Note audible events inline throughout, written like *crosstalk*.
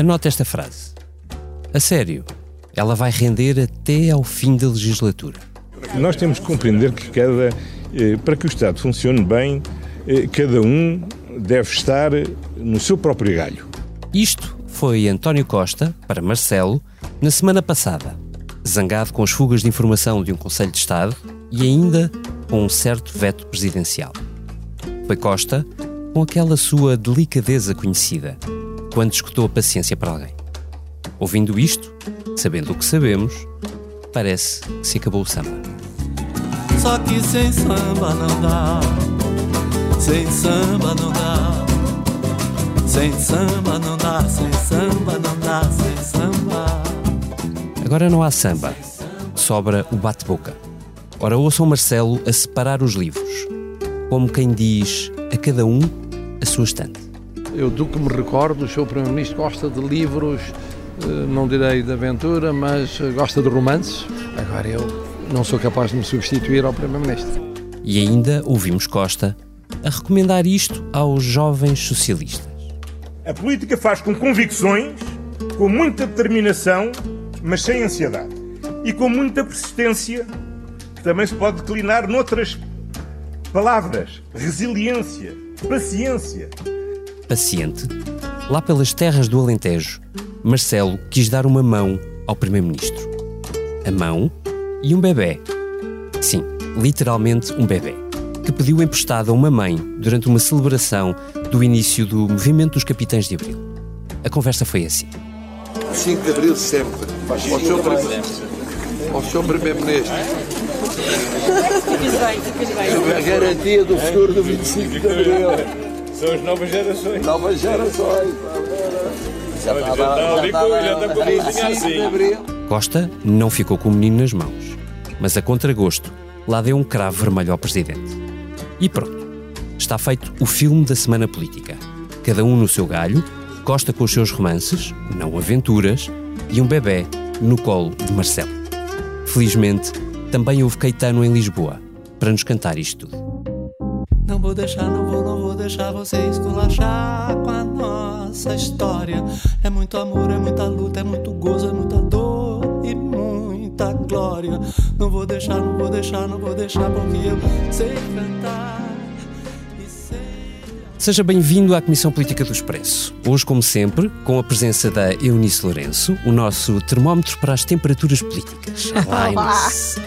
Anote esta frase. A sério, ela vai render até ao fim da legislatura. Nós temos que compreender que cada, eh, para que o Estado funcione bem, eh, cada um deve estar no seu próprio galho. Isto foi António Costa, para Marcelo, na semana passada, zangado com as fugas de informação de um Conselho de Estado e ainda com um certo veto presidencial. Foi Costa com aquela sua delicadeza conhecida, quando escutou a paciência para alguém. Ouvindo isto, sabendo o que sabemos, parece que se acabou o samba. Só que sem samba não dá, sem samba não dá, sem samba não dá, sem samba não dá, sem samba. Agora não há samba, sobra o bate-boca. Ora, ouçam Marcelo a separar os livros, como quem diz a cada um a sua estante. Eu, do que me recordo, o Sr. Primeiro-Ministro gosta de livros, eh, não direi de aventura, mas gosta de romances. Agora eu não sou capaz de me substituir ao Primeiro-Ministro. E ainda ouvimos Costa a recomendar isto aos jovens socialistas. A política faz com convicções, com muita determinação, mas sem ansiedade. E com muita persistência, que também se pode declinar noutras palavras: resiliência, paciência. Paciente, lá pelas terras do Alentejo, Marcelo quis dar uma mão ao Primeiro-Ministro. A mão e um bebê. Sim, literalmente um bebê. Que pediu emprestado a uma mãe durante uma celebração do início do Movimento dos Capitães de Abril. A conversa foi assim. 5 de Abril sempre. Ao Sr. Primeiro-Ministro. Ao Sr. Primeiro-Ministro. A garantia do futuro do 25 de Abril. São as novas gerações. Novas gerações. Já está ali com- já está com a mãozinha assim. Abril. Costa não ficou com o menino nas mãos, mas a contragosto lá deu um cravo vermelho ao presidente. E pronto, está feito o filme da semana política. Cada um no seu galho, Costa com os seus romances, não aventuras, e um bebê no colo de Marcelo. Felizmente, também houve Caetano em Lisboa para nos cantar isto tudo. Não vou deixar, não vou, não vou deixar você esculachar com a nossa história. É muito amor, é muita luta, é muito gozo, é muita dor e muita glória. Não vou deixar, não vou deixar, não vou deixar, porque eu sei cantar e sei. Seja bem-vindo à Comissão Política do Expresso. Hoje, como sempre, com a presença da Eunice Lourenço, o nosso termómetro para as temperaturas políticas. *laughs* Olá, Eunice.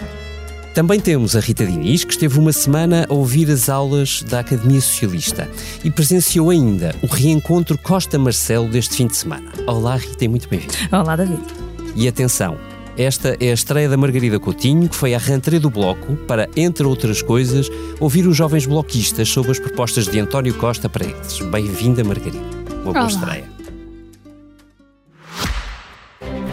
Também temos a Rita Diniz, que esteve uma semana a ouvir as aulas da Academia Socialista e presenciou ainda o reencontro Costa-Marcelo deste fim de semana. Olá, Rita, e muito bem-vinda. Olá, David. E atenção, esta é a estreia da Margarida Coutinho, que foi à rentrée do Bloco para, entre outras coisas, ouvir os jovens bloquistas sobre as propostas de António Costa para eles. Bem-vinda, Margarida. Uma boa Olá. estreia.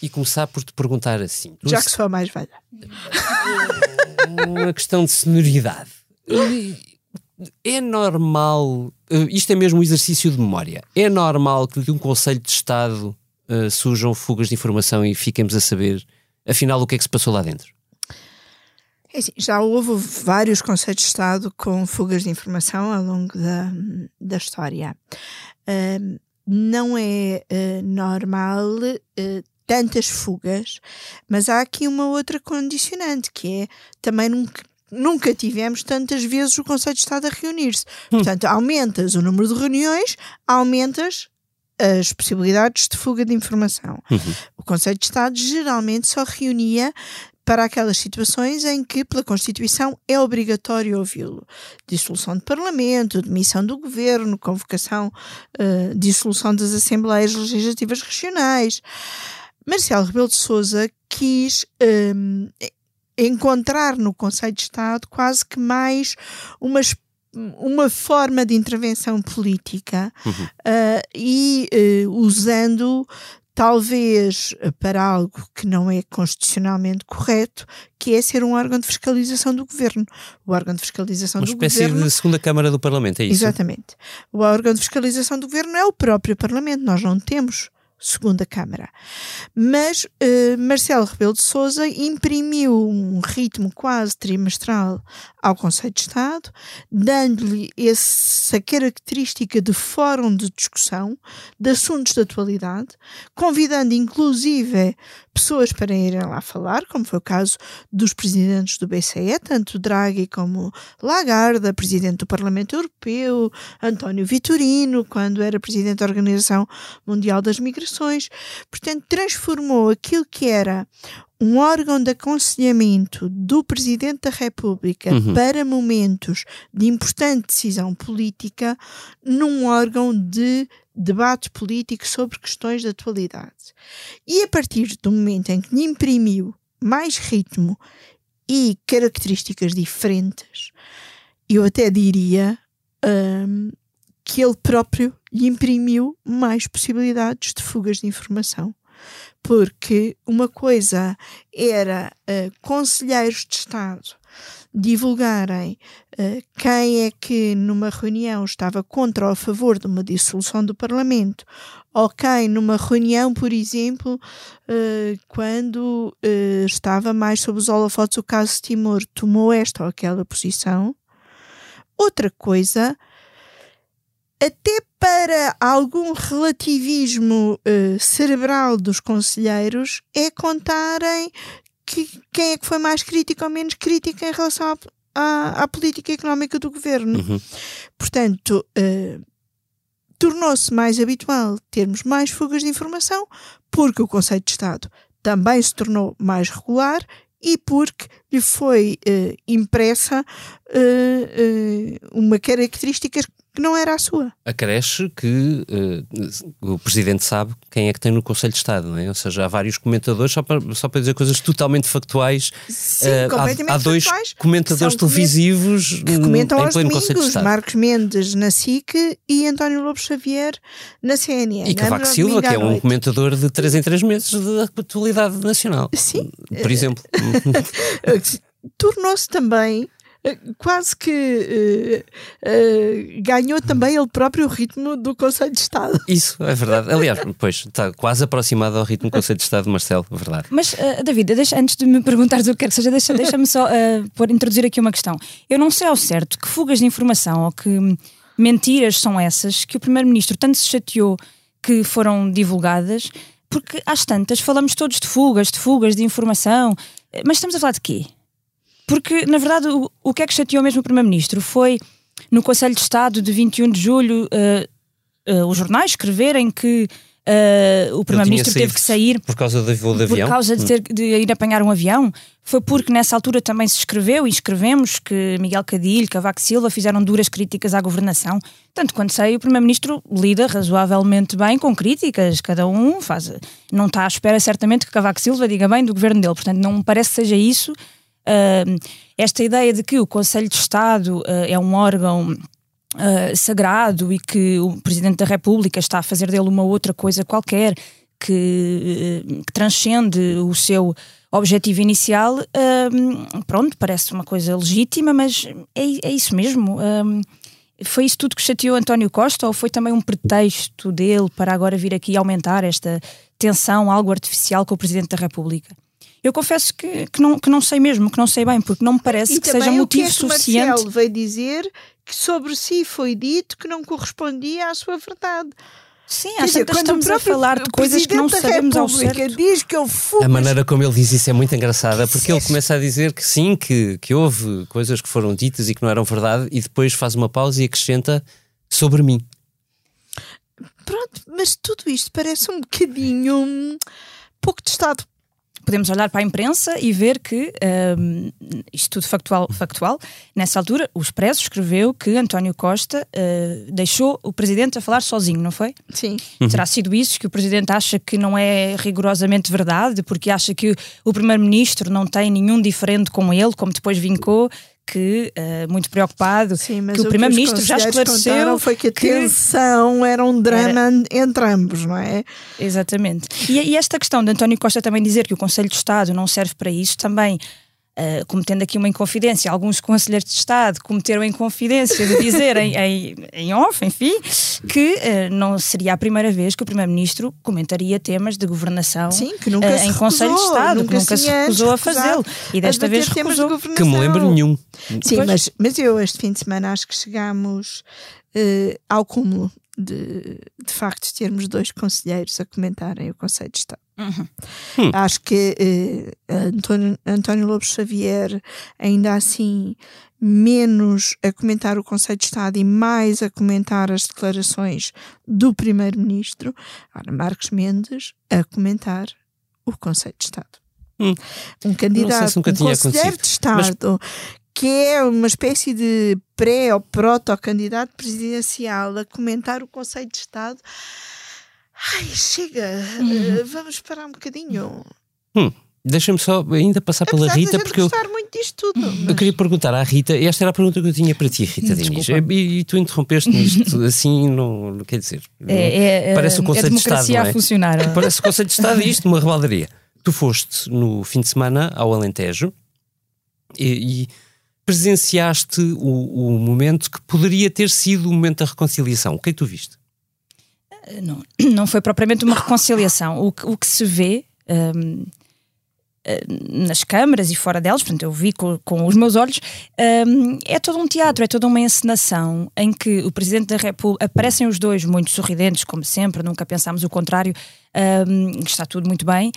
E começar por te perguntar assim. Já que sou a mais velha. uma questão de sonoridade. É normal, eh, isto é mesmo um exercício de memória, é normal que de um Conselho de Estado eh, surjam fugas de informação e fiquemos a saber, afinal, o que é que se passou lá dentro? É assim, já houve vários conselhos de Estado com fugas de informação ao longo da, da história. Ahm, não é eh, normal tantas fugas, mas há aqui uma outra condicionante, que é também nunca, nunca tivemos tantas vezes o Conselho de Estado a reunir-se. Portanto, aumentas o número de reuniões, aumentas as possibilidades de fuga de informação. O Conselho de Estado geralmente só reunia para aquelas situações em que, pela Constituição, é obrigatório ouvi-lo. Dissolução de Parlamento, demissão do Governo, convocação, eh, dissolução das Assembleias Legislativas Regionais. Marcelo Rebelo de Sousa quis hum, encontrar no Conselho de Estado quase que mais uma, uma forma de intervenção política ah, e eh, usando talvez para algo que não é constitucionalmente correto, que é ser um órgão de fiscalização do governo. O órgão de fiscalização Uma do espécie governo. de segunda Câmara do Parlamento, é isso? Exatamente. O órgão de fiscalização do governo é o próprio Parlamento. Nós não temos segunda Câmara. Mas eh, Marcelo Rebelo de Sousa imprimiu um ritmo quase trimestral ao Conselho de Estado, dando-lhe essa característica de fórum de discussão de assuntos de atualidade, convidando inclusive pessoas para irem lá falar, como foi o caso dos presidentes do BCE, tanto Draghi como Lagarde, presidente do Parlamento Europeu, António Vitorino, quando era presidente da Organização Mundial das Migrações. Portanto, transformou aquilo que era um órgão de aconselhamento do Presidente da República Uhum. para momentos de importante decisão política num órgão de debate político sobre questões de atualidade. E a partir do momento em que lhe imprimiu mais ritmo e características diferentes, eu até diria hum, que ele próprio lhe imprimiu mais possibilidades de fugas de informação. Porque uma coisa era uh, conselheiros de Estado divulgarem uh, quem é que numa reunião estava contra ou a favor de uma dissolução do Parlamento, ou quem numa reunião, por exemplo, uh, quando uh, estava mais sob os holofotes o caso de Timor, tomou esta ou aquela posição. Outra coisa, até para algum relativismo cerebral dos conselheiros, é contarem que, quem é que foi mais crítico ou menos crítico em relação à, à, à política económica do governo. Uhum. Portanto, uh, tornou-se mais habitual termos mais fugas de informação, porque o Conselho de Estado também se tornou mais regular e porque lhe foi uh, impressa uh, uma característica que não era a sua. Acresce que uh, o Presidente sabe quem é que tem no Conselho de Estado, não é? Ou seja, há vários comentadores, só para, só para dizer coisas totalmente factuais. Sim, uh, completamente há, há dois factuais, comentadores televisivos que comentam em pleno Conselho de domingos, Estado. Marcos Mendes na SIC e António Lobo Xavier na CNN. E Cavaco? Silva, que é um comentador de 3 em 3 meses de atualidade nacional. Sim. Por exemplo. *laughs* tornou-se também quase que uh, uh, ganhou também ele próprio o ritmo do Conselho de Estado. Isso, é verdade. Aliás, pois, está quase aproximado ao ritmo do Conselho de Estado, Marcelo, é verdade. Mas, uh, David, deixa, antes de me perguntares o que quer que seja, deixa-me deixa só uh, por introduzir aqui uma questão. Eu não sei ao certo que fugas de informação ou que mentiras são essas que o Primeiro-Ministro tanto se chateou que foram divulgadas, porque às tantas falamos todos de fugas, de fugas de informação, mas estamos a falar de quê? Porque, na verdade, o, o que é que chateou mesmo o Primeiro-Ministro foi no Conselho de Estado de 21 de julho uh, uh, os jornais escreverem que uh, o Primeiro-Ministro teve que sair por causa do voo de por avião. causa de, ter, de ir apanhar um avião. Foi porque nessa altura também se escreveu e escrevemos que Miguel Cadilho, Cavaco Silva fizeram duras críticas à governação. Tanto quanto sei, o Primeiro-Ministro lida razoavelmente bem com críticas, cada um faz. Não está à espera certamente que Cavaco Silva diga bem do governo dele, portanto não parece que seja isso. Esta ideia de que o Conselho de Estado uh, é um órgão uh, sagrado e que o Presidente da República está a fazer dele uma outra coisa qualquer que, que transcende o seu objetivo inicial, pronto, parece uma coisa legítima, mas é, é isso mesmo. foi isso tudo que chateou António Costa ou foi também um pretexto dele para agora vir aqui aumentar esta tensão algo artificial com o Presidente da República? Eu confesso que, que, não, que não sei mesmo, que não sei bem, porque não me parece e que seja motivo o que é que suficiente. Marcelo veio dizer que sobre si foi dito que não correspondia à sua verdade. Sim, às o estamos a falar de coisas que não sabemos ao certo. diz que. A maneira como ele diz isso é muito engraçada, porque ele Sim. começa a dizer que sim, que, que houve coisas que foram ditas e que não eram verdade, e depois faz uma pausa e acrescenta sobre mim. Pronto, mas tudo isto parece um bocadinho hum, pouco testado. Podemos olhar para a imprensa e ver que, hum, isto tudo factual, factual, nessa altura o Expresso escreveu que António Costa uh, deixou o Presidente a falar sozinho, não foi? Sim. Terá sido isso que o Presidente acha que não é rigorosamente verdade, porque acha que o Primeiro-Ministro não tem nenhum diferente com ele, como depois vincou, que, uh, muito preocupado, Sim, que o, Primeiro-Ministro já esclareceu. foi que a que- tensão era um drama entre ambos, não é? Exatamente. E, e esta questão de António Costa também dizer que o Conselho de Estado não serve para isso, também. Uh, cometendo aqui uma inconfidência, alguns conselheiros de Estado cometeram a inconfidência de dizer em, em, em off, enfim, que uh, não seria a primeira vez que o Primeiro-Ministro comentaria temas de governação Sim, que nunca uh, se em Conselho de recusou, Estado, nunca que nunca se recusou a fazê-lo. E desta vez recusou. Que me lembro nenhum. Sim, Pois. mas, mas eu este fim de semana acho que chegámos ao cúmulo de, de facto termos dois conselheiros a comentarem o Conselho de Estado. Uhum. Acho que eh, António, António Lopes Xavier, ainda assim, menos a comentar o Conselho de Estado e mais a comentar as declarações do Primeiro-Ministro. Ora, Marcos Mendes a comentar o Conselho de Estado. Hum. Um candidato, nunca um conselheiro acontecido, de Estado que é uma espécie de pré ou proto-candidato presidencial a comentar o Conselho de Estado. Ai, chega, eh, vamos parar um bocadinho. Deixa-me só ainda passar pela Apesar da Rita, porque eu, gostar muito disto tudo. eu mas- queria perguntar à Rita, esta era a pergunta que eu tinha para ti, Rita Diniz, Desculpa. e, e tu interrompeste-me isto *laughs* assim, não, não quer dizer. não- É, é, Parece o é Conselho de Estado, é? a funcionar. *laughs* Parece o Conselho de Estado e isto uma rebaldaria. Tu foste no fim de semana ao Alentejo e, e presenciaste o, o momento que poderia ter sido o momento da reconciliação. O que é que tu viste? não, *clears throat* não foi propriamente uma reconciliação. O que, o que se vê hum, eh, nas câmaras e fora delas, portanto, eu vi com, com os meus olhos, hum, é todo um teatro, é toda uma encenação em que o Presidente da República aparecem os dois muito sorridentes, como sempre, nunca pensámos o contrário, hum, está tudo muito bem,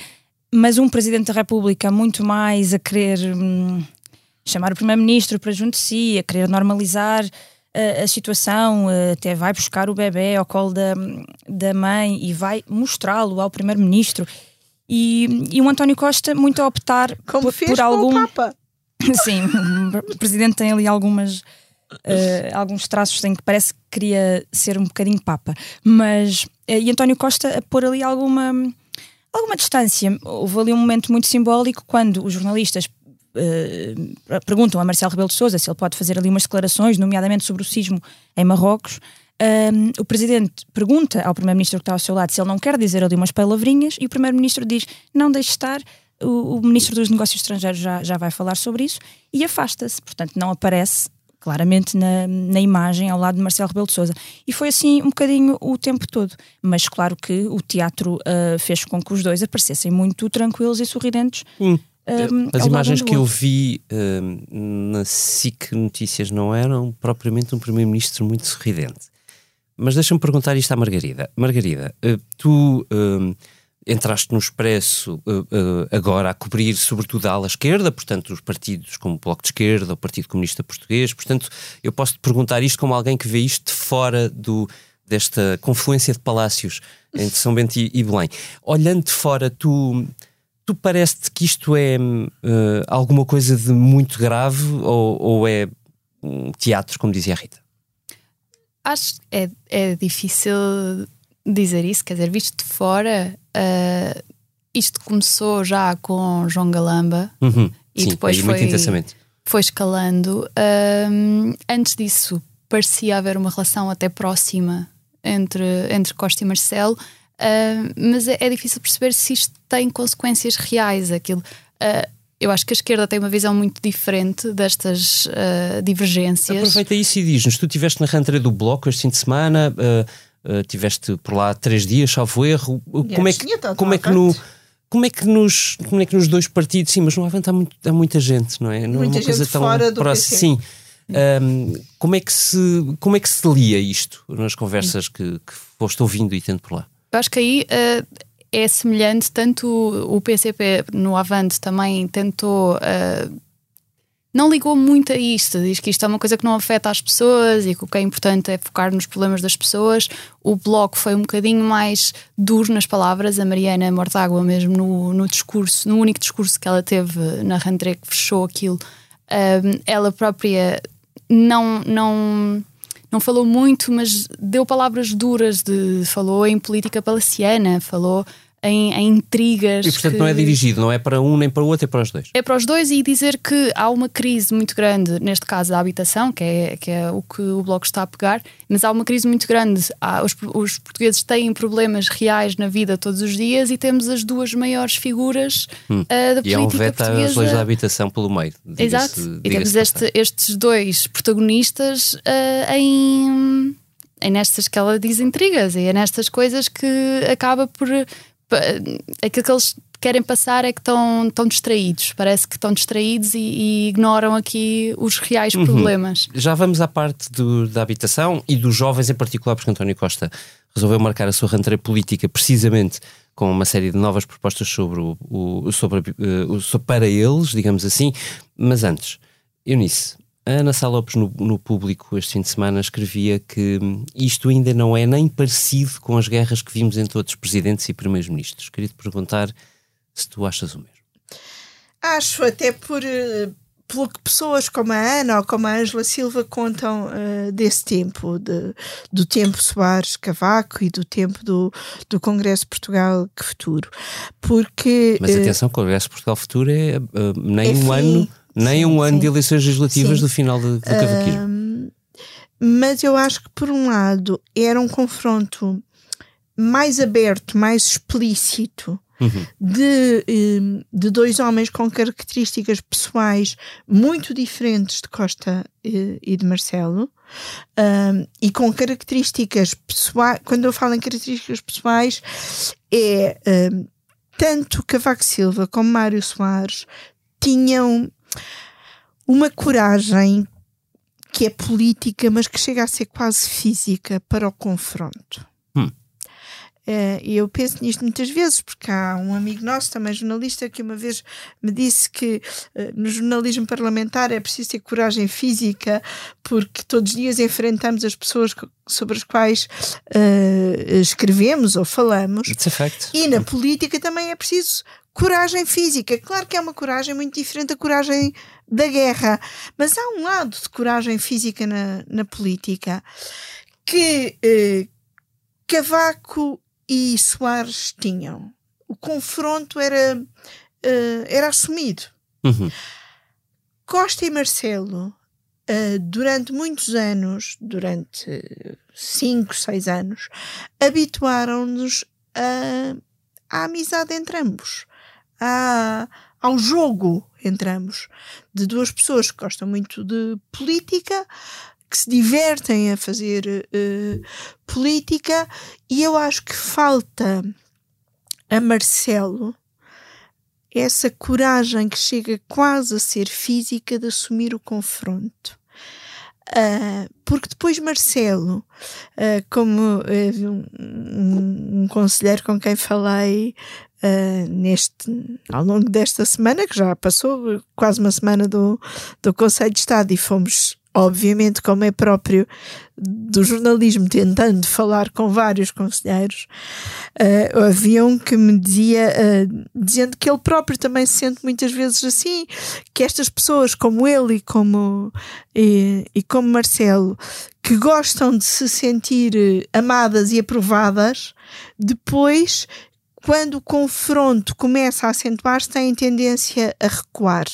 mas um Presidente da República muito mais a querer. hum, chamar o primeiro-ministro para junto de si, a querer normalizar uh, a situação, uh, até vai buscar o bebê ao colo da, da mãe e vai mostrá-lo ao primeiro-ministro. E, e o António Costa muito a optar Como por, fez por algum. o Papa. *laughs* Sim, o presidente tem ali algumas. uh, alguns traços em que parece que queria ser um bocadinho papa, mas uh, e António Costa a pôr ali alguma alguma distância. Houve ali um momento muito simbólico quando os jornalistas uh, perguntam a Marcelo Rebelo de Sousa se ele pode fazer ali umas declarações, nomeadamente sobre o sismo em Marrocos. Um, o presidente pergunta ao primeiro-ministro que está ao seu lado se ele não quer dizer ali umas palavrinhas e o primeiro-ministro diz não deixe estar. O, o ministro dos Negócios Estrangeiros já, já vai falar sobre isso e afasta-se, portanto, não aparece claramente na, na imagem ao lado de Marcelo Rebelo de Sousa. E foi assim um bocadinho o tempo todo. Mas claro que o teatro uh, fez com que os dois aparecessem muito tranquilos e sorridentes. Hum. Um, As ao imagens um que eu vi hum, na SIC Notícias não eram propriamente um primeiro-ministro muito sorridente. Mas deixa-me perguntar isto à Margarida. Margarida, eh, tu hum, entraste no Expresso eh, agora a cobrir sobretudo a ala esquerda, portanto os partidos como o Bloco de Esquerda, o Partido Comunista Português, portanto eu posso te perguntar isto como alguém que vê isto de fora do, desta confluência de palácios entre São Bento e, e Belém. Olhando de fora, tu, tu parece-te que isto é eh, alguma coisa de muito grave ou, ou é um teatro, como dizia a Rita? Acho que é, é difícil dizer isso, quer dizer, visto de fora, ah, isto começou já com João Galamba Uhum. e Sim, depois foi, foi escalando. Ahm, antes disso, parecia haver uma relação até próxima entre, entre Costa e Marcelo, ah, mas é, é difícil perceber se isto tem consequências reais. Aquilo, ah, eu acho que a esquerda tem uma visão muito diferente destas ah, divergências. Aproveita isso e diz-nos: tu estiveste na rentrée do Bloco este fim de semana, uh, uh, tiveste por lá três dias, salvo erro. Uh, Como é que, como é que no. Como é, que nos, como é que nos dois partidos, sim, mas no Avante há, muito, há muita gente, não é? Não Muita é uma coisa gente tão fora do próxima. PC. Sim. Um, como, é que se, como é que se lia isto nas conversas que, que foste ouvindo e tendo por lá? Eu acho que aí eh, é semelhante, tanto o PCP no Avante também tentou. eh, não ligou muito a isto, diz que isto é uma coisa que não afeta as pessoas e que o que é importante é focar nos problemas das pessoas. O Bloco foi um bocadinho mais duro nas palavras, a Mariana Mortágua, mesmo no, no discurso, no único discurso que ela teve na rentrée que fechou aquilo, eh, ela própria não, não, não falou muito, mas deu palavras duras, de, falou em política palaciana, falou em, em intrigas. E portanto que... não é dirigido, não é para um nem para o outro, é para os dois. É para os dois e dizer que há uma crise muito grande, neste caso da habitação, que é, que é o que o Bloco está a pegar, mas há uma crise muito grande. Há, os, os portugueses têm problemas reais na vida todos os dias e temos as duas maiores figuras hum. uh, da política e há um veto portuguesa. às leis da habitação pelo meio. Exato. E temos este, estes dois protagonistas uh, em é nestas que ela diz intrigas, e é nestas coisas que acaba por. Aquilo que eles querem passar é que estão, estão distraídos. Parece que estão distraídos e, e ignoram aqui os reais uhum. problemas. Já vamos à parte do, da habitação e dos jovens em particular, porque António Costa resolveu marcar a sua rentrée política precisamente com uma série de novas propostas sobre o, o sobre, uh, sobre, para eles, digamos assim. Mas antes, Eunice, a Ana Sá Lopes, no, no, público este fim de semana, escrevia que isto ainda não é nem parecido com as guerras que vimos entre outros presidentes e primeiros-ministros. Queria te perguntar se tu achas o mesmo. Acho, até por, eh, pelo que pessoas como a Ana ou como a Ângela Silva contam uh, desse tempo, de, do tempo Soares Cavaco e do tempo do, do Congresso Portugal que Futuro. Porque, Mas atenção, o Congresso Portugal Futuro é uh, nem um ano nem sim, um ano sim. de eleições legislativas sim. do final do, do cavaquismo. Um, mas eu acho que, por um lado, era um confronto mais aberto, mais explícito uhum. de, de dois homens com características pessoais muito diferentes de Costa e de Marcelo. Um, e com características pessoais, quando eu falo em características pessoais, é um, tanto Cavaco Silva como Mário Soares tinham uma coragem que é política, mas que chega a ser quase física para o confronto. Hum. Uh, eu penso nisto muitas vezes, porque há um amigo nosso, também jornalista, que uma vez me disse que uh, no jornalismo parlamentar é preciso ter coragem física, porque todos os dias enfrentamos as pessoas sobre as quais uh, escrevemos ou falamos. E na política também é preciso coragem física. Claro que é uma coragem muito diferente da coragem da guerra, mas há um lado de coragem física na, na política que eh, Cavaco e Soares tinham. O confronto era, eh, era assumido. Uhum. Costa e Marcelo, uh, durante muitos anos, durante cinco, seis anos, habituaram-nos à amizade entre ambos ao jogo entre ambos, de duas pessoas que gostam muito de política, que se divertem a fazer uh, política, e eu acho que falta a Marcelo essa coragem que chega quase a ser física de assumir o confronto. Uh, porque depois Marcelo, uh, como uh, um, um, conselheiro com quem falei uh, neste, ao longo desta semana, que já passou quase uma semana do, do Conselho de Estado e fomos obviamente, como é próprio do jornalismo, tentando falar com vários conselheiros, uh, havia um que me dizia, uh, dizendo que ele próprio também se sente muitas vezes assim, que estas pessoas como ele e como, e, e como Marcelo, que gostam de se sentir amadas e aprovadas, depois quando o confronto começa a acentuar-se, têm tendência a recuar.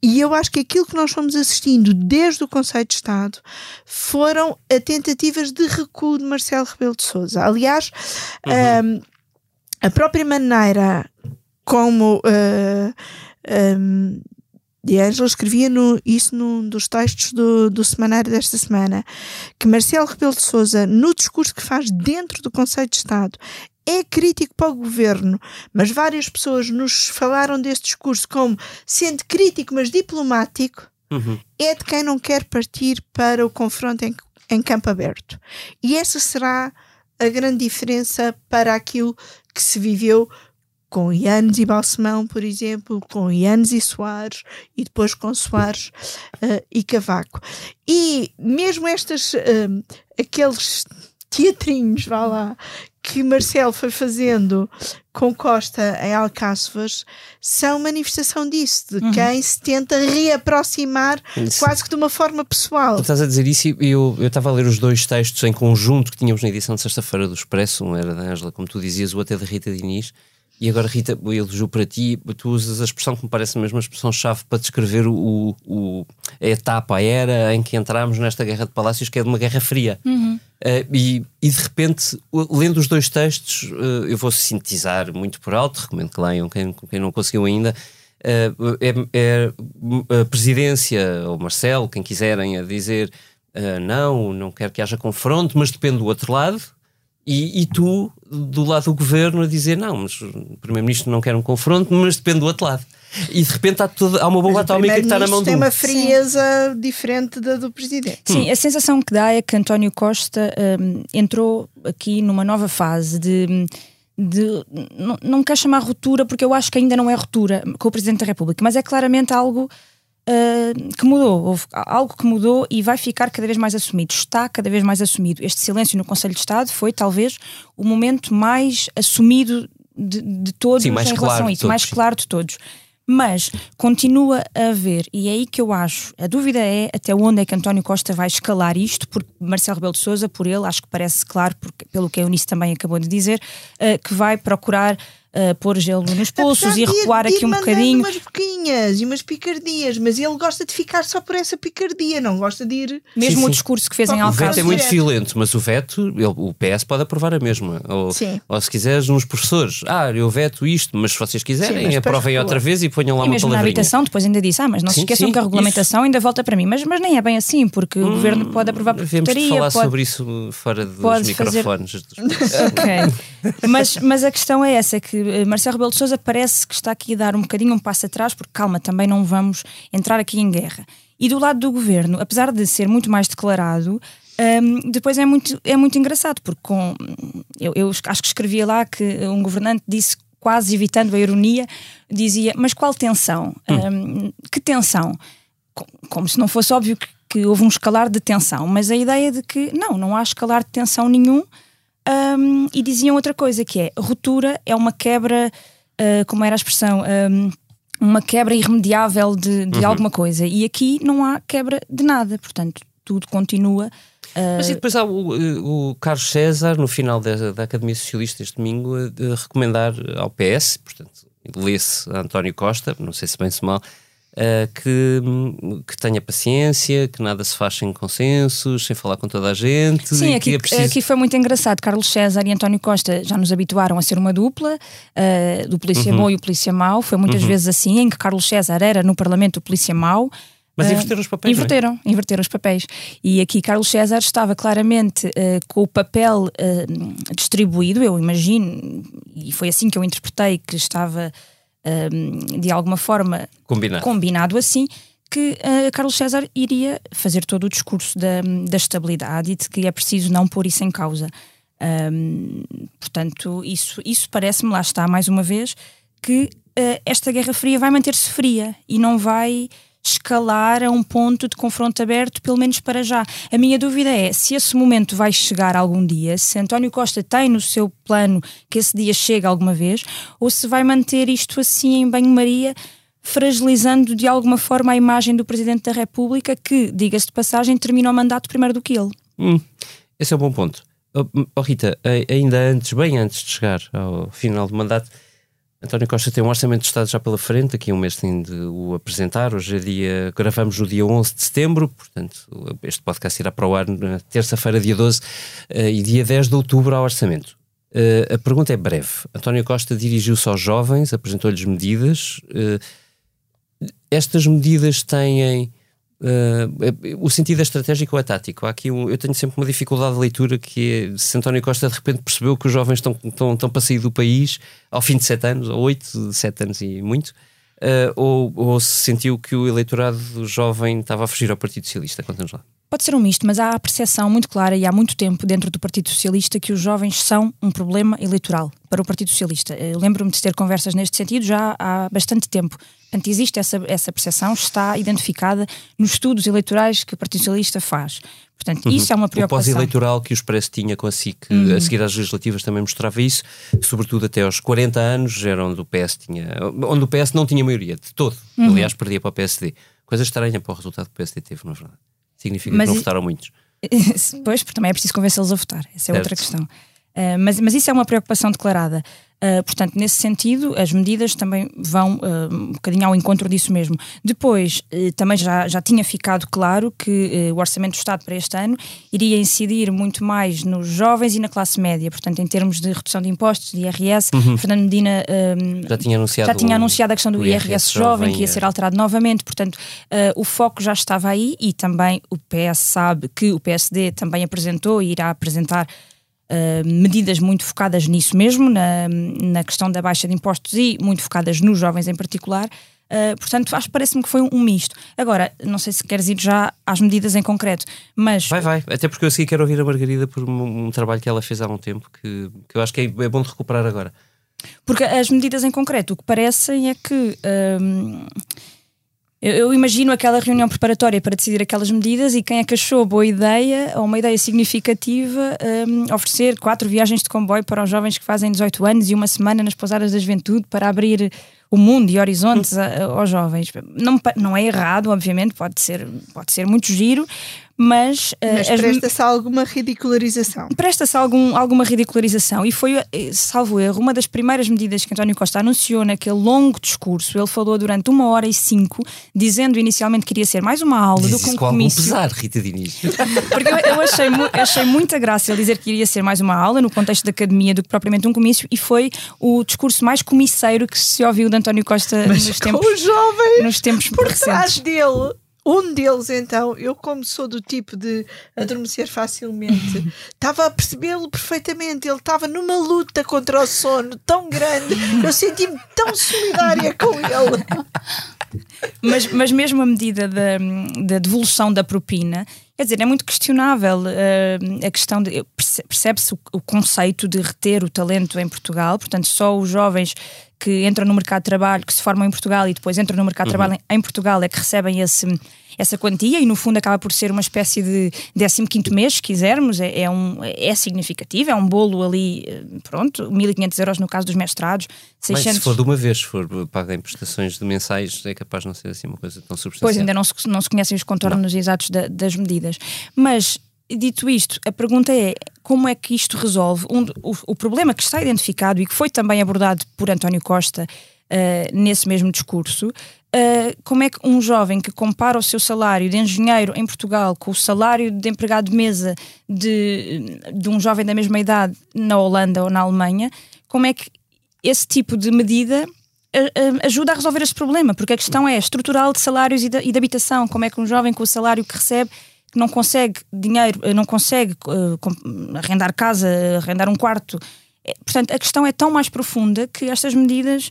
E eu acho que aquilo que nós fomos assistindo desde o Conselho de Estado foram tentativas de recuo de Marcelo Rebelo de Sousa. Aliás, uhum. um, a própria maneira como uh, um, e Ângela escrevia no, isso num dos textos do, do semanário desta semana, que Marcelo Rebelo de Sousa, no discurso que faz dentro do Conselho de Estado, é crítico para o governo, mas várias pessoas nos falaram deste discurso como sendo crítico, mas diplomático, uhum. é de quem não quer partir para o confronto em, em campo aberto. E essa será a grande diferença para aquilo que se viveu com Ianes e Balsemão, por exemplo, com Ianes e Soares, e depois com Soares uh, e Cavaco. E mesmo estas, uh, aqueles teatrinhos, vá lá, que Marcelo foi fazendo com Costa em Alcáçovas são manifestação disso, de Uhum. quem se tenta reaproximar Isso. quase que de uma forma pessoal. Tu estás a dizer isso e eu eu estava a ler os dois textos em conjunto que tínhamos na edição de sexta-feira do Expresso. Um era da Ângela, como tu dizias, o outro é da Rita Diniz. E agora, Rita, eu elogio para ti, tu usas a expressão que me parece mesmo a expressão-chave para descrever o, o- a etapa, a era em que entramos nesta guerra de palácios, que é de uma guerra fria. Eh, e, e de repente, lendo os dois textos, eh, eu vou sintetizar muito por alto, recomendo que leiam quem, quem não conseguiu ainda. Eh, é, é a presidência, ou Marcelo, quem quiserem, a dizer não, não quero que haja confronto, mas depende do outro lado. E, e tu, do lado do governo, a dizer não, mas o Primeiro-Ministro não quer um confronto, mas depende do outro lado. E de repente há, toda, há uma bomba atómica que está na mão do. tem uma frieza diferente da do presidente. Sim, a sensação que dá é que António Costa hum, entrou aqui numa nova fase de. de não, não quero chamar ruptura, porque eu acho que ainda não é ruptura com o Presidente da República, mas é claramente algo uh, que mudou. Houve algo que mudou e vai ficar cada vez mais assumido. Está cada vez mais assumido. Este silêncio no Conselho de Estado foi talvez o momento mais assumido de, de todos Sim, mais em claro relação a de isso, mais claro de todos. Mas continua a haver, e é aí que eu acho, a dúvida é até onde é que António Costa vai escalar isto, porque Marcelo Rebelo de Sousa, por ele, acho que parece claro, porque, pelo que a Eunice também acabou de dizer, eh, que vai procurar eh, pôr gelo nos pulsos e recuar de aqui um bocadinho. umas boquinhas e umas picardias, mas ele gosta de ficar só por essa picardia, não gosta de ir. Mesmo Sim, o sim. discurso que fez em O O Alcácer. veto é muito violento, mas o veto, ele- o PS pode aprovar a mesma. Ou, Sim. ou se quiseres, nos professores, ah, eu veto isto, mas se vocês Sim, quiserem, depois aprovem outra vez e ponham lá E uma mesmo na habitação, depois ainda disse: Ah, mas não se Sim, esqueçam sim, que a regulamentação ainda volta para mim. Mas, mas nem é bem assim, porque o governo pode aprovar por portaria, falar pode, sobre isso fora dos pode fazer- microfones. *laughs* Ok. Mas, mas a questão é essa: é que Marcelo Rebelo de Souza parece que está aqui a dar um bocadinho um passo atrás, porque calma, também não vamos entrar aqui em guerra. E do lado do governo, apesar de ser muito mais declarado, hum, depois é muito, é muito engraçado, porque com, eu, eu acho que escrevia lá que um governante disse, quase evitando a ironia, dizia: Mas qual tensão? Hum, que tensão? Co- Como se não fosse óbvio que, que houve um escalar de tensão, mas a ideia de que não, não há escalar de tensão nenhum. Um, e diziam outra coisa que é ruptura é uma quebra, uh, como era a expressão, um, uma quebra irremediável de, de alguma coisa. E aqui não há quebra de nada, portanto, tudo continua. uh, Mas e depois há o, o Carlos César, no final da, da Academia Socialista este domingo, a, a recomendar ao PS, portanto, lê-se António Costa, não sei se bem se mal, eh, que, que tenha paciência, que nada se faz sem consensos, sem falar com toda a gente. Sim, aqui, é preciso... aqui foi muito engraçado. Carlos César e António Costa já nos habituaram a ser uma dupla, uh, do polícia Uhum. bom e o polícia mau. Foi muitas vezes assim, em que Carlos César era no Parlamento o polícia mau. Mas Uh, inverteram os papéis, é? Inverteram, inverteram os papéis. E aqui Carlos César estava claramente uh, com o papel uh, distribuído, eu imagino, e foi assim que eu interpretei que estava um, de alguma forma Combinado. combinado assim que uh, Carlos César iria fazer todo o discurso da, da estabilidade e de que é preciso não pôr isso em causa. Um, portanto, isso, isso parece-me, lá está mais uma vez, que uh, esta Guerra Fria vai manter-se fria e não vai escalar a um ponto de confronto aberto, pelo menos para já. A minha dúvida é se esse momento vai chegar algum dia, se António Costa tem no seu plano que esse dia chegue alguma vez, ou se vai manter isto assim em banho-maria, fragilizando de alguma forma a imagem do Presidente da República, que, diga-se de passagem, termina o mandato primeiro do que ele. Hum, esse é um bom ponto. Oh, oh, Rita, ainda antes, bem antes de chegar ao final do mandato, António Costa tem um orçamento de Estado já pela frente, daqui a um mês tem de o apresentar. Hoje é dia, gravamos no dia 11 de setembro, portanto, este podcast irá para o ar na terça-feira, dia 12, eh, e dia 10 de outubro ao orçamento. Eh, a pergunta é breve. António Costa dirigiu-se aos jovens, apresentou-lhes medidas. eh, estas medidas têm Uh, o sentido é estratégico ou é tático? Há aqui um, eu tenho sempre uma dificuldade de leitura que é se António Costa de repente percebeu que os jovens estão, estão, estão para sair do país ao fim de sete anos, ou oito, sete anos e muito, uh, ou, ou se sentiu que o eleitorado jovem estava a fugir ao Partido Socialista. Conta-nos lá. Pode ser um misto, mas há a percepção muito clara e há muito tempo dentro do Partido Socialista que os jovens são um problema eleitoral para o Partido Socialista. Eu lembro-me de ter conversas neste sentido já há bastante tempo. Portanto, existe essa, essa percepção, está identificada nos estudos eleitorais que o Partido Socialista faz. Portanto, uhum. isso é uma preocupação. O pós-eleitoral que o Expresso tinha com a SIC uhum. a seguir às legislativas também mostrava isso, sobretudo até aos 40 anos, era onde o PS tinha, onde o PS não tinha maioria de todo. Uhum. Aliás, perdia para o PSD. Coisa estranha para o resultado que o PSD teve, na verdade. Significa mas que não votaram muitos. *laughs* Pois, porque também é preciso convencê-los a votar. Essa é certo. outra questão. Uh, mas, mas isso é uma preocupação declarada. Uh, portanto, nesse sentido, as medidas também vão uh, um bocadinho ao encontro disso mesmo. Depois, uh, também já, já tinha ficado claro que o Orçamento do Estado para este ano iria incidir muito mais nos jovens e na classe média, portanto, em termos de redução de impostos, de IRS. Uhum. Fernando Medina já tinha anunciado, já tinha anunciado a questão do IRS, IRS jovem, jovem, que ia ser alterado novamente, portanto, o foco já estava aí e também o PS sabe que o PSD também apresentou e irá apresentar Uh, medidas muito focadas nisso mesmo, na, na questão da baixa de impostos e muito focadas nos jovens em particular. Uh, portanto, acho parece-me que foi um, um, misto. Agora, não sei se queres ir já às medidas em concreto, mas. Vai, vai. Até porque eu sei quero ouvir a Margarida por um, um, trabalho que ela fez há um tempo que, que eu acho que é, é bom de recuperar agora. Porque as medidas em concreto, o que parecem é que. Uh, eu, eu, imagino aquela reunião preparatória para decidir aquelas medidas e quem é que achou boa ideia ou uma ideia significativa um, oferecer quatro viagens de comboio para os jovens que fazem 18 anos e uma semana nas pousadas da juventude para abrir o mundo e horizontes a, aos jovens. Não, não é errado, obviamente, pode ser, pode ser muito giro, mas, uh, mas presta-se alguma ridicularização. Presta-se algum, alguma ridicularização e foi, eh, salvo erro, uma das primeiras medidas que António Costa anunciou naquele longo discurso. Ele falou durante uma hora e cinco, dizendo inicialmente que iria ser mais uma aula Diz do que um com comício. pesar, Rita Diniz. *laughs* Porque eu, eu achei, achei muita graça ele dizer que iria ser mais uma aula no contexto da academia do que propriamente um comício e foi o discurso mais comisseiro que se ouviu de António Costa Mas nos tempos, os jovens nos tempos por recentes. trás dele um deles, então, eu, como sou do tipo de adormecer facilmente, *laughs* estava a percebê-lo perfeitamente. Ele estava numa luta contra o sono tão grande, eu senti-me tão solidária com ele. *laughs* Mas, mas mesmo a medida da, da devolução da propina, quer dizer, é muito questionável uh, a questão de. Percebe-se o, o conceito de reter o talento em Portugal, portanto, só os jovens que entram no mercado de trabalho, que se formam em Portugal e depois entram no mercado de uhum. trabalho em, Portugal é que recebem esse, essa quantia e no fundo acaba por ser uma espécie de 15 mês, se quisermos, é, é, um, é significativo, é um bolo ali, eh, pronto, 1.500 euros no caso dos mestrados. 600... Mas se for de uma vez, se for pago em prestações de mensais, é capaz de não ser assim uma coisa tão substancial. Pois ainda não se, não se conhecem os contornos não. exatos da, das medidas. Mas dito isto, a pergunta é como é que isto resolve um, o, o, problema que está identificado e que foi também abordado por António Costa uh, nesse mesmo discurso. Uh, como é que um jovem que compara o seu salário de engenheiro em Portugal com o salário de empregado de mesa de, de um jovem da mesma idade na Holanda ou na Alemanha, como é que esse tipo de medida uh, ajuda a resolver esse problema? Porque a questão é estrutural de salários e de, e de habitação. Como é que um jovem com o salário que recebe que não consegue dinheiro, eh, não consegue uh, arrendar casa, arrendar um quarto. É, portanto, a questão é tão mais profunda que estas medidas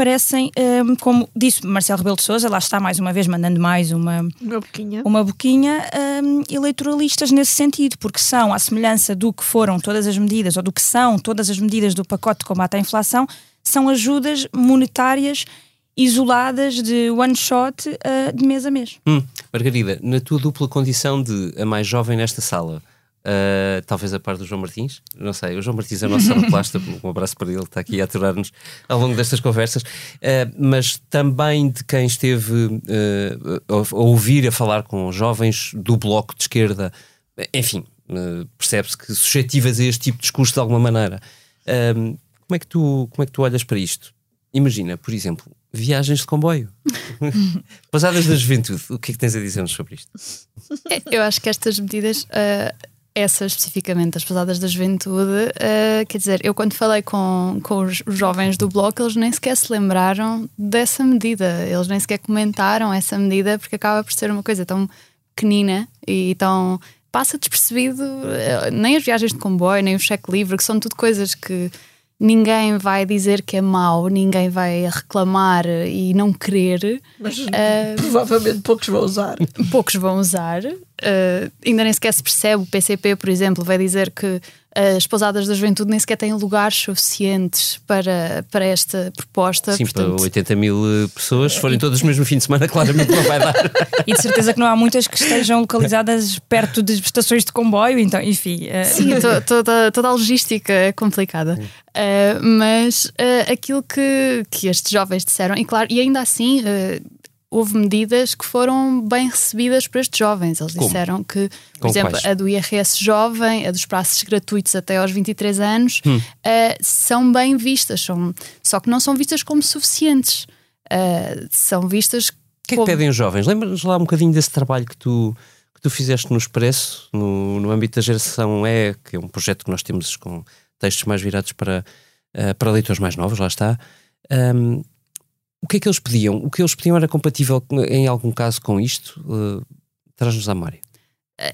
parecem, um, como disse Marcelo Rebelo de Sousa, lá está mais uma vez mandando mais uma, uma boquinha, uma boquinha um, eleitoralistas nesse sentido, porque são, à semelhança do que foram todas as medidas, ou do que são todas as medidas do pacote de combate à inflação, são ajudas monetárias isoladas de one shot uh, de mês a mês. Hum. Margarida, na tua dupla condição de a mais jovem nesta sala, uh, talvez a par do João Martins, não sei, o João Martins é o nosso *laughs* sonoplasta, um abraço para ele, está aqui a aturar-nos ao longo destas conversas, uh, mas também de quem esteve a ouvir a falar com jovens do bloco de esquerda, enfim, percebe-se que suscetíveis a este tipo de discurso de alguma maneira. como, é que tu, como é que tu olhas para isto? Imagina, por exemplo, viagens de comboio. *laughs* Passadas da juventude, o que é que tens a dizer-nos sobre isto? É, eu acho que estas medidas, uh, essas especificamente, as passadas da juventude, uh, quer dizer, eu quando falei com, com os jovens do bloco, eles nem sequer se lembraram dessa medida, eles nem sequer comentaram essa medida, porque acaba por ser uma coisa tão pequenina e tão. passa despercebido, uh, nem as viagens de comboio, nem o cheque livre, que são tudo coisas que ninguém vai dizer que é mau, ninguém vai reclamar e não querer. Mas uh, provavelmente poucos vão usar. Poucos vão usar. Uh, ainda nem sequer se percebe. O PCP, por exemplo, vai dizer que as pousadas da juventude nem sequer têm lugares suficientes para, para esta proposta. Sim, portanto... para 80 mil eh, pessoas, se forem todas no mesmo fim de semana, *laughs* claramente não vai dar. e de certeza que não há muitas que estejam localizadas perto de estações de comboio, então, enfim. Uh... Sim, to, toda, toda a logística é complicada. Uh, mas uh, aquilo que, que estes jovens disseram, e claro, e ainda assim houve medidas que foram bem recebidas por estes jovens. Eles Como? disseram que, por Como exemplo, quais? a do IRS jovem, a dos prazos gratuitos até aos 23 anos, Hum. uh, são bem vistas, são, só que não são vistas como suficientes. Uh, são vistas O que é que como- pedem os jovens? Lembras lá um bocadinho desse trabalho que tu, que tu fizeste no Expresso, no, no âmbito da geração E, que é um projeto que nós temos com textos mais virados para, eh, para leitores mais novos, lá está. Ahm, o que é que eles pediam? O que eles pediam era compatível com- em algum caso com isto? Eh, Traz-nos à memória.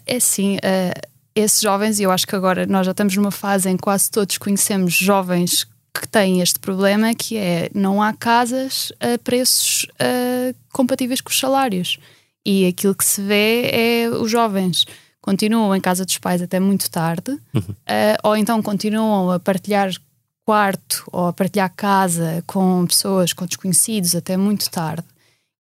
É assim, eh, esses jovens, e eu acho que agora nós já estamos numa fase em que quase todos conhecemos jovens que têm este problema, que é não há casas a preços eh, compatíveis com os salários. E aquilo que se vê é os jovens continuam em casa dos pais até muito tarde, eh, ou então continuam a partilhar quarto ou a partilhar casa com pessoas, com desconhecidos até muito tarde.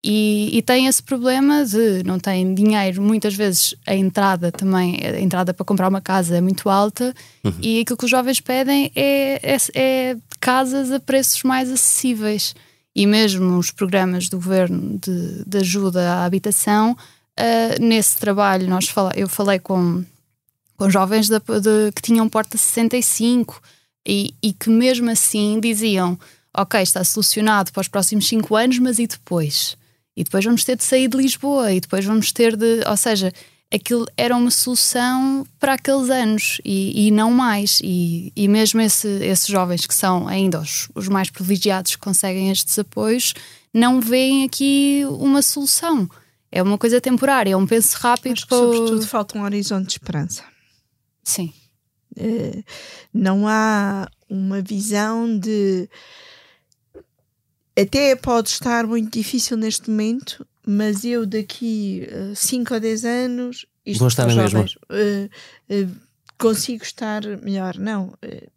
E, e tem esse problema de não têm dinheiro, muitas vezes a entrada também, a entrada para comprar uma casa é muito alta e aquilo que os jovens pedem é, é, é casas a preços mais acessíveis. E mesmo os programas do governo de, de ajuda à habitação, ah, nesse trabalho nós fala, eu falei com, com jovens da- de- que tinham porta 65 e, e que mesmo assim diziam ok, está solucionado para os próximos 5 anos, mas e depois? E depois vamos ter de sair de Lisboa e depois vamos ter de. Ou seja, aquilo era uma solução para aqueles anos e, e não mais. E, e mesmo esse- esses jovens que são ainda os, os mais privilegiados que conseguem estes apoios não veem aqui uma solução. É uma coisa temporária, é um penso rápido. Que, para sobretudo, falta um horizonte de esperança. Sim. Eh, não há uma visão de. Até pode estar muito difícil neste momento, mas eu daqui 5 ou 10 anos. isto Vou estar na mesma. eh, eh, consigo estar melhor. Não. eh,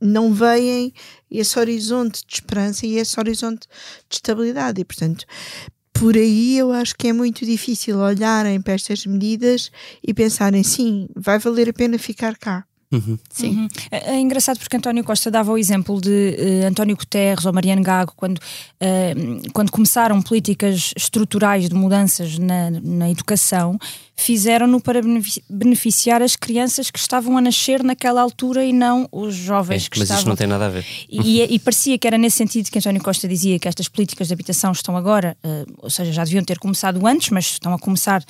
não veem esse horizonte de esperança e esse horizonte de estabilidade. E, portanto, por aí eu acho que é muito difícil olharem para estas medidas e pensarem, sim, vai valer a pena ficar cá. Sim. Uhum. É, é engraçado porque António Costa dava o exemplo de eh, António Guterres ou Mariano Gago quando, eh, quando começaram políticas estruturais de mudanças na, na educação, fizeram-no para benefici- beneficiar as crianças que estavam a nascer naquela altura e não os É, jovens que mas estavam isto não tem nada a ver. e, e parecia que era nesse sentido que António Costa dizia que estas políticas de habitação estão agora, eh, ou seja, já deviam ter começado antes, mas estão a começar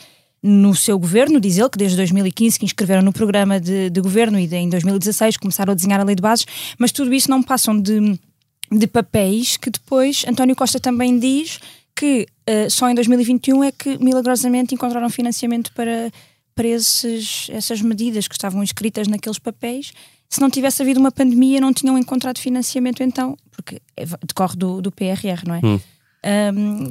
no seu governo, diz ele, que desde 2015 que inscreveram no programa de, de governo e de, em 2016 começaram a desenhar a lei de bases, mas tudo isso não passam de, de papéis que depois António Costa também diz que eh, só em 2021 é que milagrosamente encontraram financiamento para, para esses, essas medidas que estavam inscritas naqueles papéis. Se não tivesse havido uma pandemia, não tinham encontrado financiamento então, porque é- decorre do, do PRR, não é? Hum,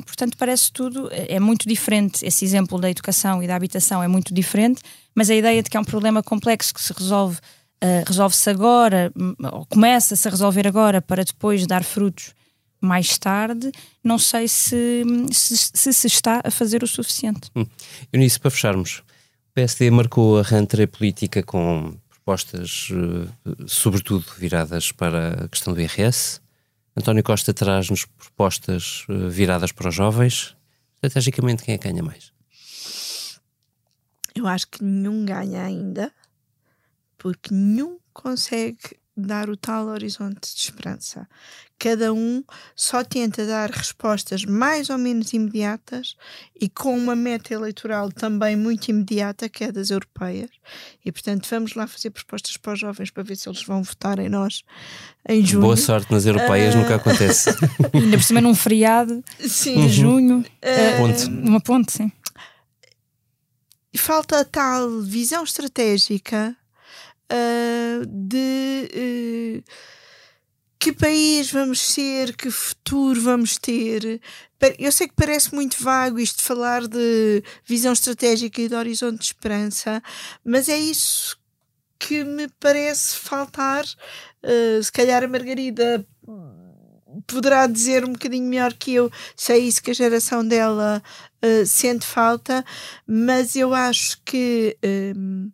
portanto, parece tudo, é muito diferente. Esse exemplo da educação e da habitação é muito diferente, mas a ideia de que é um problema complexo que se resolve, ah, resolve-se agora, hum, ou começa-se a resolver agora para depois dar frutos mais tarde, não sei se se, se se está a fazer o suficiente. Eunice, para fecharmos, o PSD marcou a rentrée política com propostas, eh, sobretudo viradas para a questão do IRS. António Costa traz-nos propostas eh, viradas para os jovens. Estrategicamente, quem é que ganha mais? Eu acho que nenhum ganha ainda, porque nenhum consegue dar o tal horizonte de esperança. Cada um só tenta dar respostas mais ou menos imediatas e com uma meta eleitoral também muito imediata, que é das europeias. E, portanto, vamos lá fazer propostas para os jovens para ver se eles vão votar em nós em junho. Boa sorte nas europeias, Ah. nunca acontece. *laughs* Ainda por cima num feriado Sim. de junho, Ah, Ponte. uma ponte, sim. E falta a tal visão estratégica ah, de, eh, que país vamos ser, que futuro vamos ter. Eu sei que parece muito vago isto de falar de visão estratégica e de horizonte de esperança, mas é isso que me parece faltar. Uh, se calhar a Margarida poderá dizer um bocadinho melhor que eu se é isso que a geração dela uh, sente falta, mas eu acho que um,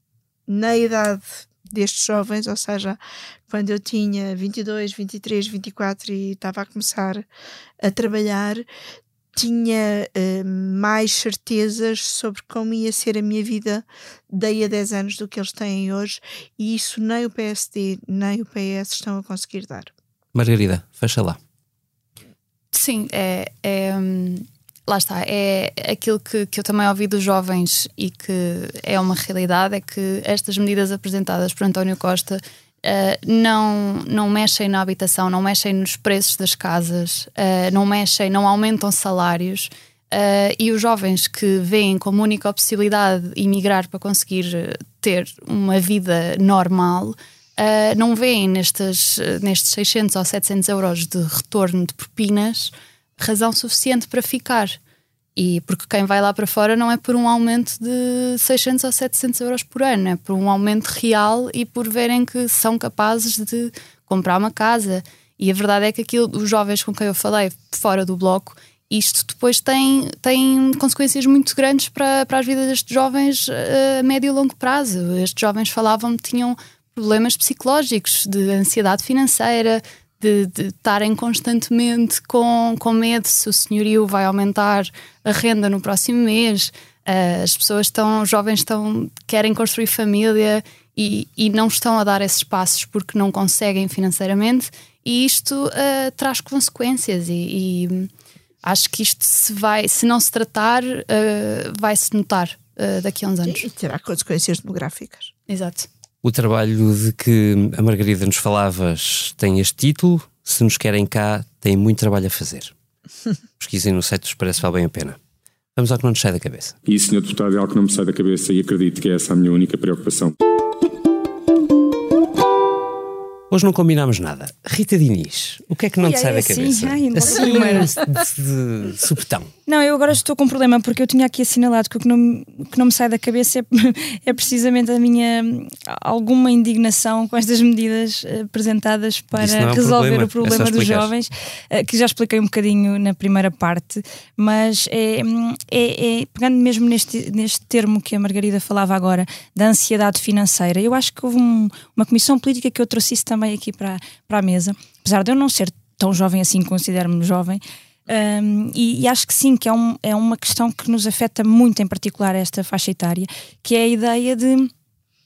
na idade destes jovens, ou seja, quando eu tinha 22, 23, 24 e estava a começar a trabalhar, tinha uh, mais certezas sobre como ia ser a minha vida daí a 10 anos do que eles têm hoje, e isso nem o PSD nem o PS estão a conseguir dar. Margarida, fecha lá. Sim, é, é lá está, é aquilo que, que eu também ouvi dos jovens e que é uma realidade, é que estas medidas apresentadas por António Costa Uh, não, não mexem na habitação, não mexem nos preços das casas, uh, não mexem, não aumentam salários. Uh, e os jovens que veem como única possibilidade emigrar para conseguir ter uma vida normal, não veem nestes, nestes 600 ou 700 euros de retorno de propinas razão suficiente para ficar. E porque quem vai lá para fora não é por um aumento de 600 ou 700 euros por ano, é por um aumento real e por verem que são capazes de comprar uma casa. E a verdade é que aquilo, os jovens com quem eu falei fora do bloco, isto depois tem, tem consequências muito grandes para, para as vidas destes jovens a médio e longo prazo. Estes jovens falavam que tinham problemas psicológicos, de ansiedade financeira, de, estarem constantemente com, com medo se o senhorio vai aumentar a renda no próximo mês. Uh, as pessoas estão, os jovens estão, querem construir família e, e não estão a dar esses passos porque não conseguem financeiramente, e isto uh, traz consequências. E, e, acho que isto se vai, se não se tratar, uh, vai se notar daqui a uns anos. E terá consequências demográficas. Exato. O trabalho de que a Margarida nos falavas tem este título. Se nos querem cá, tem muito trabalho a fazer. *laughs* Pesquisem no site do Expresso, vale bem a pena. Vamos ao que não nos sai da cabeça. E, Sr. Deputado, é algo que não me sai da cabeça e acredito que é essa a minha única preocupação. Hoje não combinámos nada. Rita Diniz, o que é que não te sai da assim, cabeça? Ai, assim, de, de, subtão. Não, eu agora estou com um problema porque eu tinha aqui assinalado que o que não, que não me sai da cabeça é, *laughs* é, precisamente a minha alguma indignação com estas medidas eh, apresentadas para é resolver problema. o problema é dos jovens, eh, que já expliquei um bocadinho na primeira parte, mas é, é, é, pegando mesmo neste, neste termo que a Margarida falava agora, da ansiedade financeira, eu acho que houve um, uma comissão política que eu trouxe isso também também aqui para, para a mesa, apesar de eu não ser tão jovem assim, considero-me jovem. Um, e, e, acho que sim, que é, um, é uma questão que nos afeta muito, em particular esta faixa etária, que é a ideia de,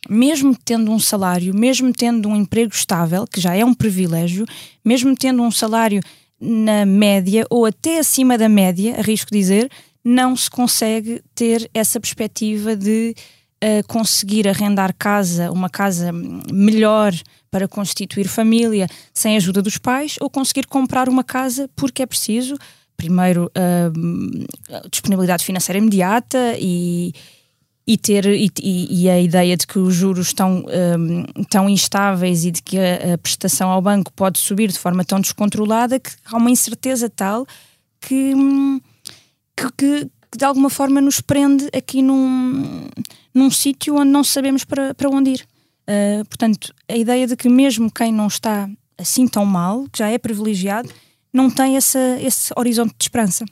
mesmo tendo um salário, mesmo tendo um emprego estável, que já é um privilégio, mesmo tendo um salário na média ou até acima da média, arrisco dizer, não se consegue ter essa perspectiva de conseguir arrendar casa, uma casa melhor para constituir família sem a ajuda dos pais ou conseguir comprar uma casa porque é preciso, primeiro, uh, disponibilidade financeira imediata e, e ter e, e, a ideia de que os juros estão um, tão instáveis e de que a, a, prestação ao banco pode subir de forma tão descontrolada que há uma incerteza tal que, que, que, de alguma forma nos prende aqui num, num sítio onde não sabemos para, para onde ir. Uh, portanto, a ideia de que mesmo quem não está assim tão mal, que já é privilegiado, não tem essa, esse horizonte de esperança.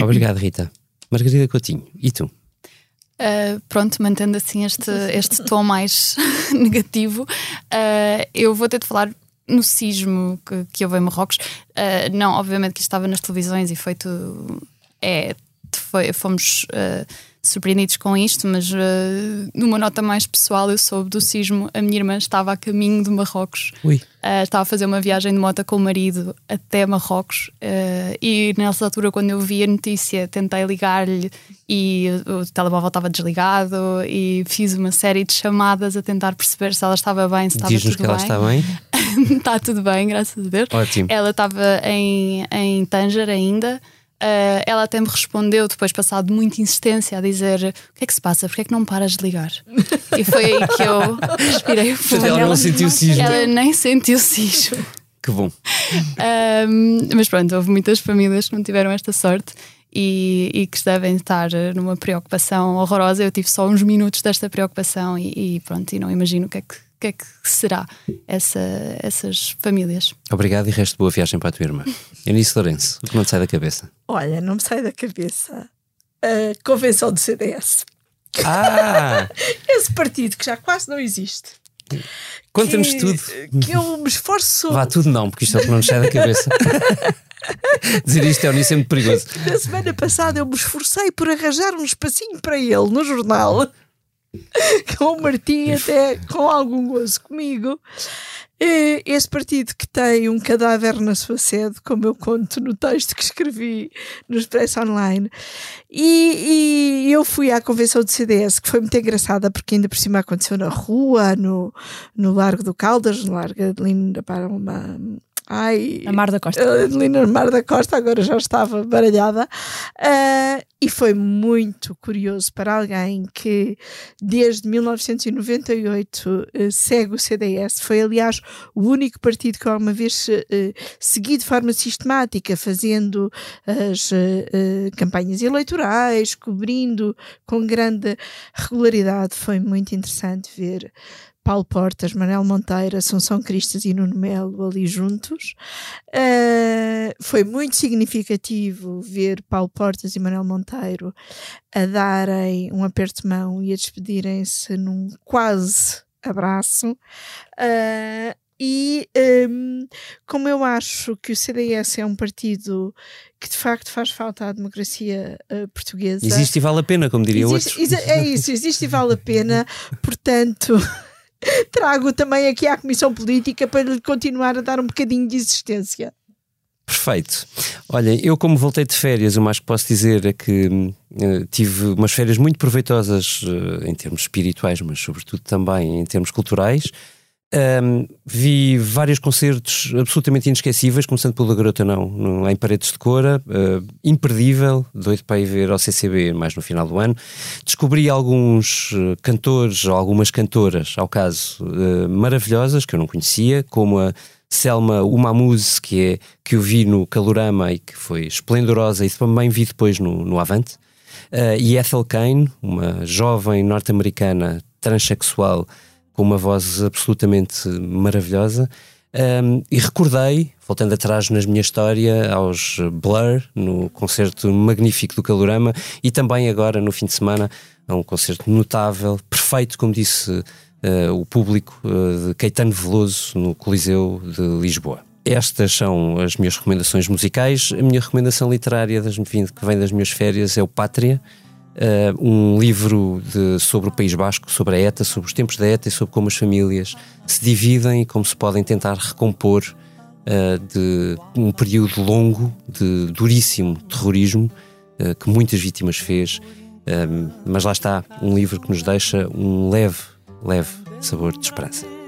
Obrigado, Rita. Margarida Coutinho, e tu? Uh, pronto, mantendo assim este, este tom mais *laughs* negativo, uh, eu vou ter de falar no sismo que, que houve em Marrocos. Uh, não, obviamente que estava nas televisões e foi tudo. É, foi, fomos surpreendidos com isto, mas uh, numa nota mais pessoal, eu soube do sismo. A minha irmã estava a caminho de Marrocos, uh, estava a fazer uma viagem de moto com o marido até Marrocos. Uh, e nessa altura, quando eu vi a notícia, tentei ligar-lhe e o telemóvel estava desligado. E fiz uma série de chamadas a tentar perceber se ela estava bem, se estava tudo que ela está bem. *laughs* está tudo bem, graças a Deus. Ótimo. Ela estava em, em Tanger ainda. Uh, ela até me respondeu, depois passado muita insistência, a dizer: O que é que se passa? Porquê é que não paras de ligar? e foi aí que eu respirei fundo. Ela não sentiu sismo. Ela nem sentiu o sismo. Que bom. Um, mas pronto, houve muitas famílias que não tiveram esta sorte e, e, que devem estar numa preocupação horrorosa. Eu tive só uns minutos desta preocupação e, e pronto, e não imagino o que é que, que, é que será essa, essas famílias. Obrigado e resto boa viagem para a tua irmã. Eunice Lourenço, o que não te sai da cabeça? Olha, não me sai da cabeça a convenção do CDS. Ah! *laughs* Esse partido que já quase não existe. Conta-nos tudo. Que eu me esforço. Vá, tudo não, porque isto é o que não nos sai da cabeça. *laughs* Dizer isto é um muito perigoso. Na semana passada eu me esforcei por arranjar um espacinho para ele no jornal, *laughs* com o Martim até com algum gozo comigo. Esse partido que tem um cadáver na sua sede, como eu conto no texto que escrevi no Expresso Online. E, e, eu fui à convenção do CDS, que foi muito engraçada, porque ainda por cima aconteceu na rua, no, no Largo do Caldas, no Largo de Linda para uma Ai, a Mar da Costa. Adelina Mar da Costa, agora já estava baralhada. Uh, e foi muito curioso para alguém que desde 1998 uh, ah, segue o CDS. Foi, aliás, o único partido que alguma vez uh, segui de forma sistemática, fazendo as campanhas eleitorais, cobrindo com grande regularidade. Foi muito interessante ver Paulo Portas, Manuel Monteiro, Assunção Cristas e Nuno Melo ali juntos. Uh, foi muito significativo ver Paulo Portas e Manuel Monteiro a darem um aperto de mão e a despedirem-se num quase abraço. Uh, e um, como eu acho que o CDS é um partido que de facto faz falta à democracia uh, portuguesa. Existe e vale a pena, como diria existe, outro. É isso, existe e vale a pena, *laughs* portanto. *laughs* trago também aqui à Comissão Política para lhe continuar a dar um bocadinho de existência. Perfeito. Olha, eu como voltei de férias, o mais que posso dizer é que uh, tive umas férias muito proveitosas uh, em termos espirituais, mas sobretudo também em termos culturais. Um, vi vários concertos absolutamente inesquecíveis, começando pelo da Garota Não, no, em Paredes de Cora, uh, imperdível, doido para ir ver ao CCB mais no final do ano. Descobri alguns uh, cantores, algumas cantoras, ao caso, uh, maravilhosas, que eu não conhecia, como a Selma Umamuse, que, é, que eu vi no Calorama e que foi esplendorosa, e também vi depois no, no Avante, e Ethel Kane, uma jovem norte-americana transexual com uma voz absolutamente maravilhosa. Um, e recordei, voltando atrás na minha história, aos Blur, no concerto magnífico do Calorama, e também agora, no fim de semana, a um concerto notável, perfeito, como disse uh, o público, uh, de Caetano Veloso, no Coliseu de Lisboa. Estas são as minhas recomendações musicais. A minha recomendação literária das, que vem das minhas férias é o Pátria, Uh, um livro de, sobre o País Basco, sobre a ETA, sobre os tempos da ETA e sobre como as famílias se dividem e como se podem tentar recompor uh, de um período longo de duríssimo terrorismo uh, que muitas vítimas fez. mas lá está, um livro que nos deixa um leve, leve sabor de esperança.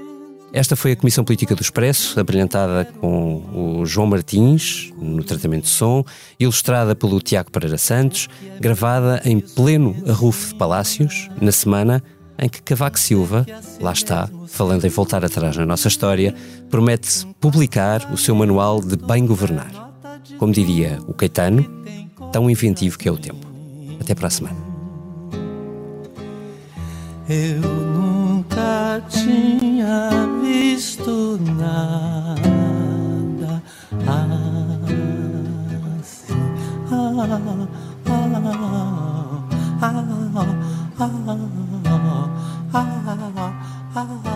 Esta foi a Comissão Política do Expresso, abrilhantada com o João Martins, no tratamento de som, ilustrada pelo Tiago Pereira Santos, gravada em pleno arrufo de Palácios, na semana em que Cavaco Silva, lá está, falando em voltar atrás na nossa história, promete publicar o seu manual de bem governar. Como diria o Caetano, tão inventivo que é o tempo. Até para a semana. Eu nunca tinha visto nada assim. Ah, ah, ah,